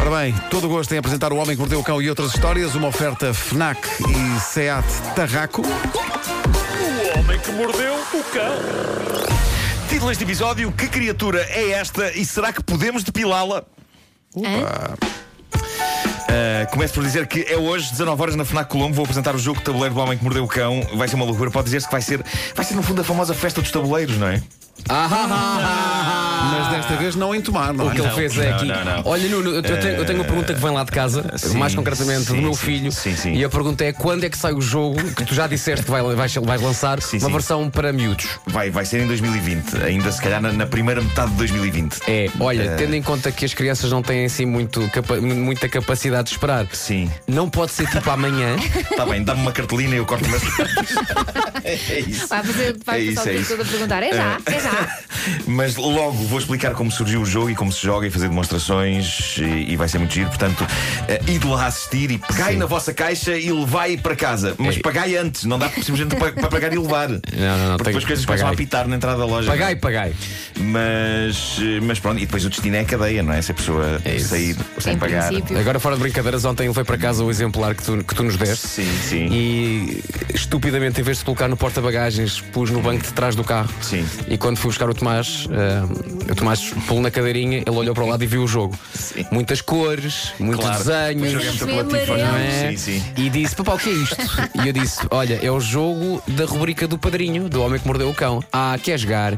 Ora bem, todo o gosto em apresentar O Homem que Mordeu o Cão e outras histórias, uma oferta FNAC e SEAT Tarraco. O homem que mordeu o cão. Título deste episódio: Que criatura é esta e será que podemos depilá-la? Uh, começo por dizer que é hoje, 19 horas, na FNAC Colombo. Vou apresentar o jogo de tabuleiro do Homem que Mordeu o Cão. Vai ser uma loucura. Pode dizer-se que vai ser, vai ser, no fundo, a famosa festa dos tabuleiros, não é? Mas desta vez não em tomar, não O é? que ele fez é aqui. não, não. Olha, Nuno, eu tenho, eu tenho uma pergunta que vem lá de casa, sim, mais concretamente sim, do meu sim, filho. sim, sim. E a pergunta é: quando é que sai o jogo que tu já disseste que vai, vais, vais lançar Sim, uma sim. versão para miúdos? Vai, vai ser em 2020, ainda se calhar na, na primeira metade de 2020. É, olha, Eh, tendo em conta que as crianças não têm assim muito capa- muita capacidade de esperar, Sim. não pode ser tipo amanhã. Está bem, dá-me uma cartolina e eu corto umas. é isso. Vai fazer, vai É passar isso, o é tempo isso. todo a perguntar. É já, é já. Mas logo vou explicar como surgiu o jogo e como se joga e fazer demonstrações e, e vai ser muito giro. Portanto, eh, ide lá assistir e pegai na vossa caixa e levai para casa. Mas É. pagai antes, não dá simplesmente para, para pagar e levar. não, não, Porque tem depois as coisas começam a apitar na entrada da loja. Pagai, pagai. Mas, eh, mas pronto, e depois o destino é a cadeia, não é? Se a pessoa É sair sem Em pagar. princípio. Agora, fora de brincadeiras, ontem levei para casa o exemplar que tu, que tu nos deste. Sim, sim. E estupidamente, em vez de colocar no porta-bagagens, pus no banco de trás do carro. Sim. E quando fui buscar o Tomás, eh, o Tomás pulou na cadeirinha, ele olhou para o lado e viu o jogo. Sim. Muitas cores, muitos Claro. desenhos. Não é? Sim, sim. E disse: Papá, o que é isto? E eu disse: Olha, é o jogo da rubrica do padrinho, do homem que mordeu o cão. Ah, quer jogar?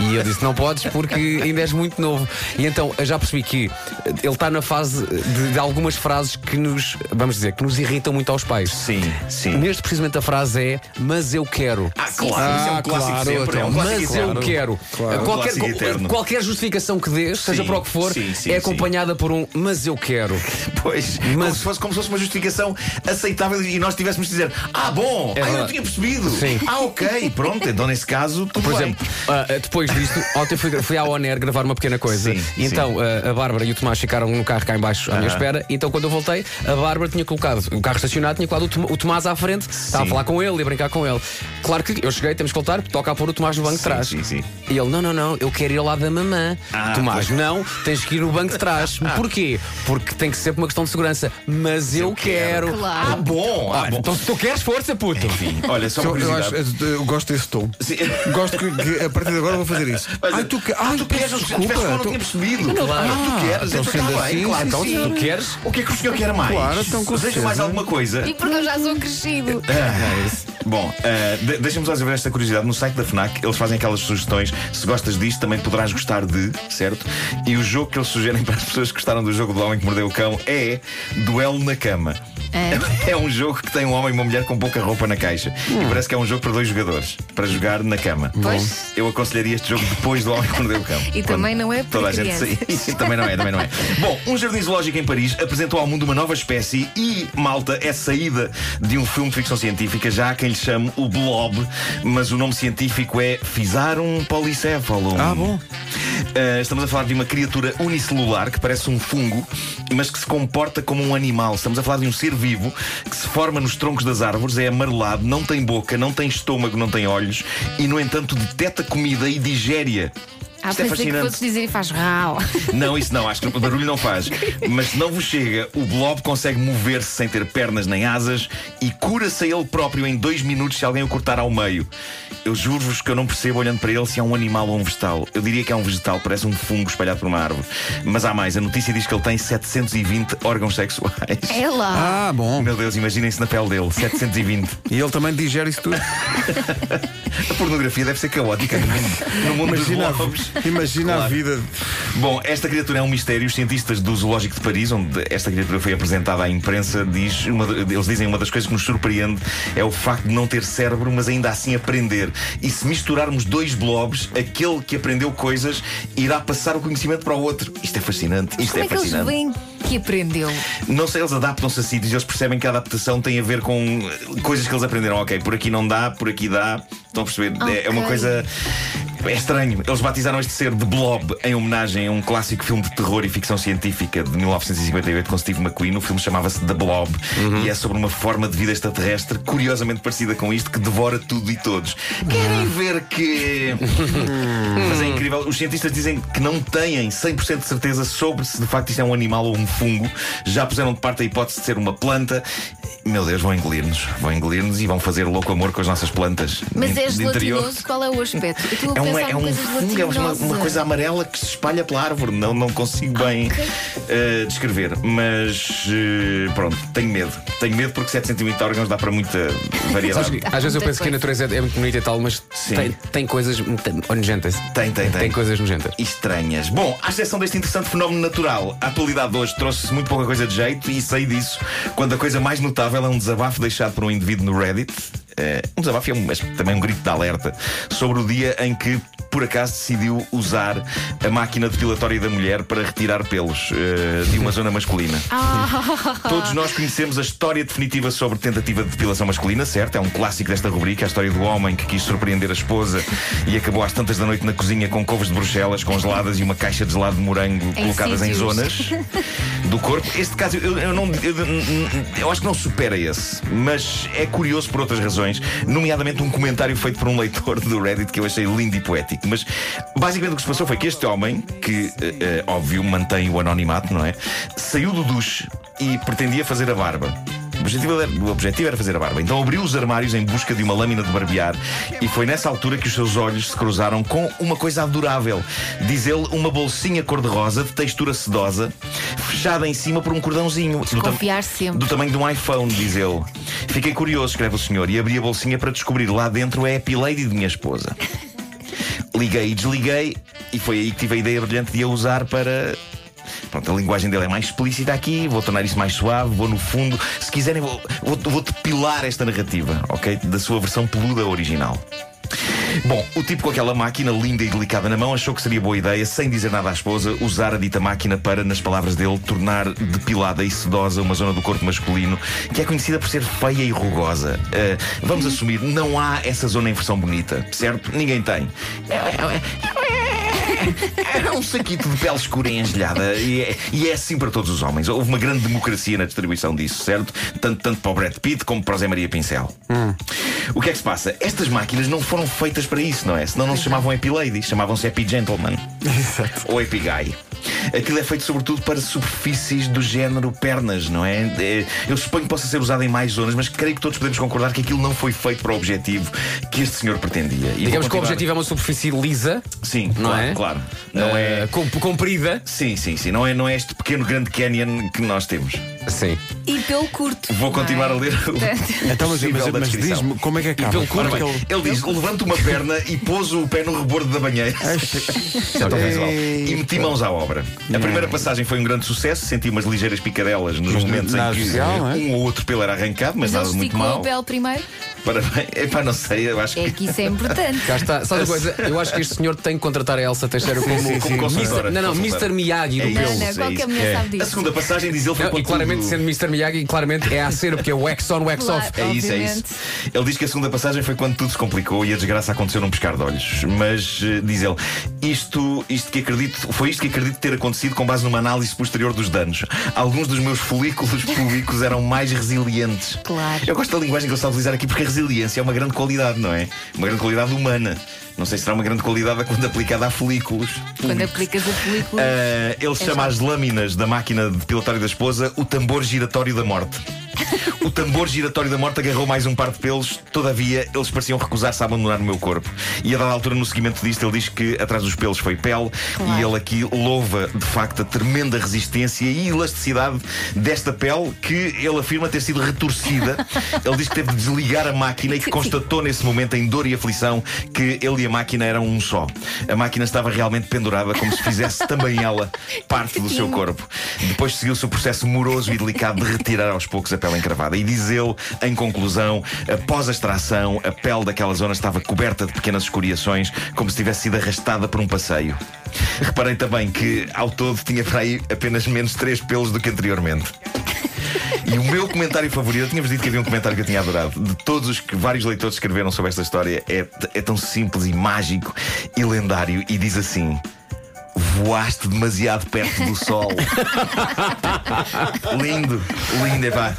E eu disse: Não podes porque ainda és muito novo. E então eu já percebi que ele está na fase de, de algumas frases que nos, vamos dizer, que nos irritam muito aos pais. Sim, sim. Neste precisamente a frase é: Mas eu quero. Ah, claro, isso é um Ah, clássico claro, sempre. É um então. clássico Mas eterno. eu quero. Um Qualquer, clássico eterno. Qualquer justificação que dês, seja para o que for, sim, sim, é acompanhada por um mas eu quero. Pois, como, Mas- se fosse, como se fosse uma justificação aceitável e nós tivéssemos de dizer: Ah, bom, É ah, eu não tinha percebido. Sim. Ah, ok, pronto, então nesse caso, tudo Por bem. exemplo, ah, depois disto, ontem fui, fui à ONER gravar uma pequena coisa. Sim, E então ah, a Bárbara e o Tomás ficaram no carro cá embaixo à minha Aham. espera. Então quando eu voltei, a Bárbara tinha colocado o carro estacionado, tinha colocado o, Tom- o Tomás à frente, estava a falar com ele e a brincar com ele. Claro que eu cheguei, temos que voltar, toca a pôr o Tomás no banco de trás. sim, sim. E ele, não, não, não, eu quero ir ao lado da mamã. Ah, Tomás, pois. não, tens que ir no banco de trás. Porquê? Porque tem que ser por uma questão de segurança. Mas eu, eu quero. quero. Claro. Ah, bom, ah, Olha, bom. então se tu queres, força, puto. Enfim, olha, só uma Eu, eu, acho- eu gosto desse tom. Sim. Gosto que, que a partir de agora vou fazer isso. Mas, Ai, tu, que, ah, ai, tu queres, desculpa. eu não tu- tinha percebido. Não, claro, ah, tu queres, então sendo bem, assim, claro. sim, Então, Se tu queres. o que é que o senhor quer mais? Claro, então, com Deseja mais alguma coisa? E porque eu já sou crescido. Ah, Bom, ah, de- deixa-me só desenvolver esta curiosidade. No site da Fnac, eles fazem aquelas sugestões. Se gostas disto, também poderás gostar de, certo? E o jogo que eles sugerem para as pessoas que gostaram do jogo do Homem que Mordeu o Cão é Duelo na Cama. É um jogo que tem um homem e uma mulher com pouca roupa na caixa. E parece que é um jogo para dois jogadores, para jogar na cama. Pois. Eu aconselharia este jogo depois do Homem que Mordeu o Cão. E também não é para toda a gente crianças. Sim, também não é, também não é. Bom, um jardim zoológico em Paris apresentou ao mundo uma nova espécie e, malta, é saída de um filme de ficção científica. Já há quem lhe chame o Blob, mas o nome científico é Fisarum polycephalum. Ah, bom. Uh, estamos a falar de uma criatura unicelular que parece um fungo, mas que se comporta como um animal. Estamos a falar de um ser vivo que se forma nos troncos das árvores, é amarelado, não tem boca, não tem estômago, não tem olhos e, no entanto, detecta comida e digere. Ah, Isto é pensei que fascinante. fosses dizer e faz rau. Não, isso não, acho que o barulho não faz. Mas se não vos chega, o blob consegue mover-se sem ter pernas nem asas e cura-se a ele próprio em dois minutos se alguém o cortar ao meio. Eu juro-vos que eu não percebo olhando para ele se é um animal ou um vegetal. Eu diria que é um vegetal, parece um fungo espalhado por uma árvore. Mas há mais, a notícia diz que ele tem 720 órgãos sexuais. É lá. Ah, bom. Meu Deus, imaginem-se na pele dele, 720. E ele também digere isso tudo. A pornografia deve ser caótica no mundo, no mundo Imagina, dos blobs. A, imagina a Claro. vida. Bom, esta criatura é um mistério. Os cientistas do Zoológico de Paris, onde esta criatura foi apresentada à imprensa, diz uma, eles dizem uma das coisas que nos surpreende é o facto de não ter cérebro, mas ainda assim aprender. E se misturarmos dois blobs, aquele que aprendeu coisas irá passar o conhecimento para o outro. Isto é fascinante. Isto Como é é que eles fascinante. veem que aprendeu? Não sei, eles adaptam-se a sítios e eles percebem que a adaptação tem a ver com eh, coisas que eles aprenderam. Ok, por aqui não dá, por aqui dá. Estão a perceber? É- É uma coisa. É estranho. Eles batizaram este ser de Blob em homenagem a um clássico filme de terror e ficção científica de 1958 com Steve McQueen. O filme chamava-se The Blob e é sobre uma forma de vida extraterrestre curiosamente parecida com isto que devora tudo e todos. Querem ver que. Mas é incrível. Os cientistas dizem que não têm 100% de certeza sobre se de facto isto é um animal ou um fungo. Já puseram de parte a hipótese de ser uma planta. Meu Deus, vão engolir-nos. Vão engolir-nos e vão fazer louco amor com as nossas plantas. Mas de- é de interior. gelatinoso, qual é o aspecto? É, um, pensar é em um fungo, é uma, uma coisa amarela que se espalha pela árvore. Não, não consigo bem eh, descrever. Mas eh, pronto, tenho medo. Tenho medo porque 720 órgãos dá para muita variedade. Sabes que, às vezes eu penso que a natureza é, é muito bonita e tal, mas Sim. tem, tem coisas nojentas. Tem, tem, tem. Tem coisas nojentas. estranhas. Bom, à exceção deste interessante fenómeno natural, a atualidade de hoje trouxe muito pouca coisa de jeito e sei disso quando a coisa mais notável é um desabafo deixado por um indivíduo no Reddit. Eh, um desabafo um- mas também um grito de alerta sobre o dia em que por acaso decidiu usar a máquina depilatória da mulher para retirar pelos eh, de uma zona masculina. Todos nós conhecemos a história definitiva sobre tentativa de depilação masculina, certo? É um clássico desta rubrica, a história do homem que quis surpreender a esposa e acabou às tantas da noite na cozinha com couves de Bruxelas congeladas e uma caixa de gelado de morango colocadas em sítios. zonas do corpo. Este caso, eu, eu não, eu, eu acho que não supera esse, mas é curioso por outras razões, nomeadamente um comentário feito por um leitor do Reddit que eu achei lindo e poético. Mas basicamente o que se passou foi que este homem, que eh, eh, óbvio mantém o anonimato, não é? Saiu do duche e pretendia fazer a barba. O objetivo, era, o objetivo era fazer a barba. Então abriu os armários em busca de uma lâmina de barbear e foi nessa altura que os seus olhos se cruzaram com uma coisa adorável. Diz ele, uma bolsinha cor-de-rosa de textura sedosa, fechada em cima por um cordãozinho. Do, tam- Confiar sempre. do tamanho de um iPhone, diz ele. Fiquei curioso, escreve o senhor, e abri a bolsinha para descobrir lá dentro a Happy Lady de minha esposa. Liguei e desliguei, e foi aí que tive a ideia brilhante de a usar para. Pronto, a linguagem dele é mais explícita aqui, vou tornar isso mais suave, vou no fundo. Se quiserem, vou, vou, vou depilar esta narrativa, ok? Da sua versão peluda original. Bom, o tipo com aquela máquina linda e delicada na mão achou que seria boa ideia, sem dizer nada à esposa, usar a dita máquina para, nas palavras dele, tornar depilada e sedosa uma zona do corpo masculino que é conhecida por ser feia e rugosa. Ah, vamos assumir, não há essa zona em versão bonita, certo? Ninguém tem. É um saquito de pele escura e engelhada e é, e é assim para todos os homens. Houve uma grande democracia na distribuição disso, certo? Tanto, tanto para o Brad Pitt como para o Zé Maria Pincel. O que é que se passa? Estas máquinas não foram feitas para isso, não é? Senão não se chamavam Happy Lady, chamavam-se Happy Gentleman. Ou Happy Guy. Aquilo é feito sobretudo para superfícies do género pernas, não é? É, Eu suponho que possa ser usado em mais zonas, mas creio que todos podemos concordar que aquilo não foi feito para o objetivo que este senhor pretendia. E Digamos que o continuar- objetivo é uma superfície lisa, Sim, não claro, é? claro. Não Eh, é. com- comprida. Sim, sim, sim. Não é, não é este pequeno grande canyon que nós temos. Sim. E pelo curto. Vou não é? continuar a ler o. Então, mas, mas, da mas descrição. diz-me como é que acaba? pelo Ora é bem, que ele diz: levanta uma perna e pôs o pé no rebordo da banheira. Já está visual. E meti mãos à obra. A primeira passagem foi um grande sucesso, senti umas ligeiras picadelas nos momentos nada em que especial, não é? um ou outro pelo era arrancado, mas, Mas ele nada muito esticou mal. a pele primeiro. Parabéns. Epá, não sei, eu acho É que. que isso é importante. Cá está. Sabe uma coisa? Eu acho que este senhor tem que contratar a Elsa Teixeira como, sim, como consultora. Não, não. Mr. Miyagi do É pelo. Não, é qualquer isso. mulher sabe A disso. segunda passagem diz ele foi Não, e claramente, tudo- sendo Mr. Miyagi, claramente é a cena, porque é wax on, wax Claro. off. É isso, é isso. Ele diz que a segunda passagem foi quando tudo se complicou e a desgraça aconteceu num pescar de olhos. Mas, eh, diz ele, isto, isto que acredito, foi isto que acredito ter acontecido com base numa análise posterior dos danos. Alguns dos meus folículos públicos eram mais resilientes. Claro. Eu gosto da linguagem que ele está a utilizar aqui porque a resiliência é uma grande qualidade, não é? Uma grande qualidade humana. Não sei se será uma grande qualidade quando aplicada a folículos. Quando aplicas a película. Ah, ele chama as lâminas da máquina de pilotário da esposa o tambor giratório da morte. O tambor giratório da morte agarrou mais um par de pelos, todavia eles pareciam recusar-se a abandonar o meu corpo. E a dada altura, no seguimento disto, ele diz que atrás dos pelos foi pele Claro. e ele aqui louva de facto a tremenda resistência e elasticidade desta pele que ele afirma ter sido retorcida. ele diz que teve de desligar a máquina e que constatou nesse momento, em dor e aflição, que ele e a máquina eram um só. A máquina estava realmente pendurada, como se fizesse também ela parte do seu corpo. Depois seguiu-se o processo moroso e delicado de retirar aos poucos a pele encravada. E diz ele, em conclusão, após a extração, a pele daquela zona estava coberta de pequenas escoriações, como se tivesse sido arrastada por um passeio. Reparei também que, ao todo, tinha para aí apenas menos três pelos do que anteriormente. E o meu comentário favorito, eu tinha-vos dito que havia um comentário que eu tinha adorado. De todos os que vários leitores escreveram sobre esta história, é, é tão simples e mágico e lendário. E diz assim. Voaste demasiado perto do sol. lindo, lindo, é pá.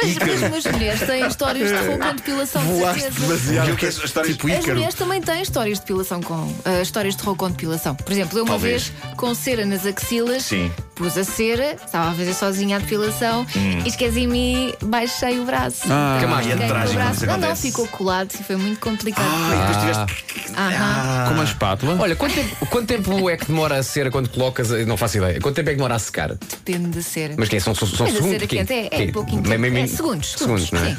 Mas, mas as mulheres têm histórias de terror com depilação, de Voaste certeza. demasiado. Que é as histórias Tipo As Ícaro. mulheres também têm histórias de depilação com ah, histórias de terror com depilação. Por exemplo, eu uma Talvez. vez com cera nas axilas, Sim. pus a cera, estava a fazer sozinha a depilação e esqueci-me e baixei o braço. Ah, Que mais? E é Fiquei com o trágico quando braço. isso Não, não, acontece. ficou colado e foi muito complicado. Ah, e depois tiveste. Aham. com uma espátula. Olha, quanto tempo, quanto tempo é que demora a cera quando colocas. Não faço ideia. Quanto tempo é que demora a secar? Depende da cera. Mas que é? São, são, são Mas a segundos? cera quente é, é pouquinho Meio- meio- É segundos, Segundos, não é? sim.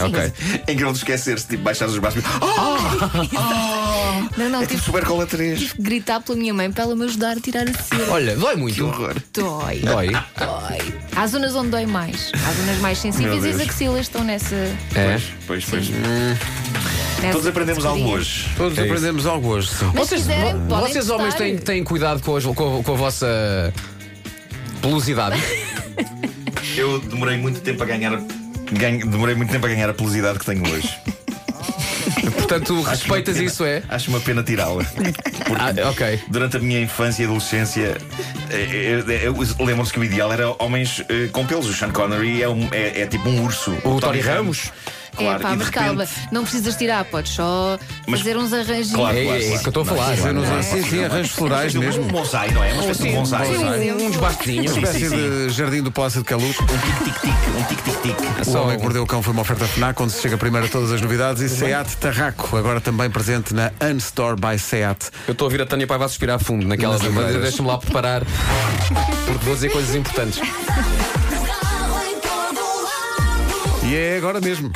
Ok. Em que não te esqueceres, tipo, baixares os braços. Oh, Não, não, é tipo tive super cola 3. que gritar pela minha mãe para ela me ajudar a tirar a cera. Olha, dói Que muito. horror. Dói. Dói. Dói. Há zonas onde dói mais. Há zonas mais sensíveis e as axilas estão nessa. É. Pois, pois. nessa Todos aprendemos algo hoje. Todos É aprendemos algo hoje. Mas Vocês, se quiserem, vocês homens têm, têm cuidado com, as- com- com a vossa pelosidade. Eu demorei muito tempo a ganhar. ganho- demorei muito tempo a ganhar a pelosidade que tenho hoje. Portanto, respeitas uma isso, é? pena- Acho uma pena tirá-la. Ah, ok. Durante a minha infância e adolescência, eh, eh, eu- lembro-se que o ideal era homens eh, com pelos. O Sean Connery é, um- é- é tipo um urso. O Tony Ramos? Claro, é pá, e de mas repente- calma, não precisas tirar, podes só Mas- fazer uns arranjinhos. Claro, É, claro, é isso que eu estou a falar. Fazer nos é? sim, sim, arranjos florais Um mesmo. bonsai, não é? Uma espécie de um bonsai. Sim, sim. Uns basquezinhos. Uma espécie de jardim do Palácio de Caluco. Um tic-tic-tic, um tic-tic-tic. O Só Homem um. que Mordeu o Cão foi uma oferta FNAC, onde se chega primeiro a todas as novidades. E Seat Tarraco, agora também presente na Unstore by Seat. Eu estou a ouvir a Tânia Paiva a suspirar fundo naquelas. Nas deixa-me lá preparar. Porque vou dizer coisas importantes. E é agora mesmo.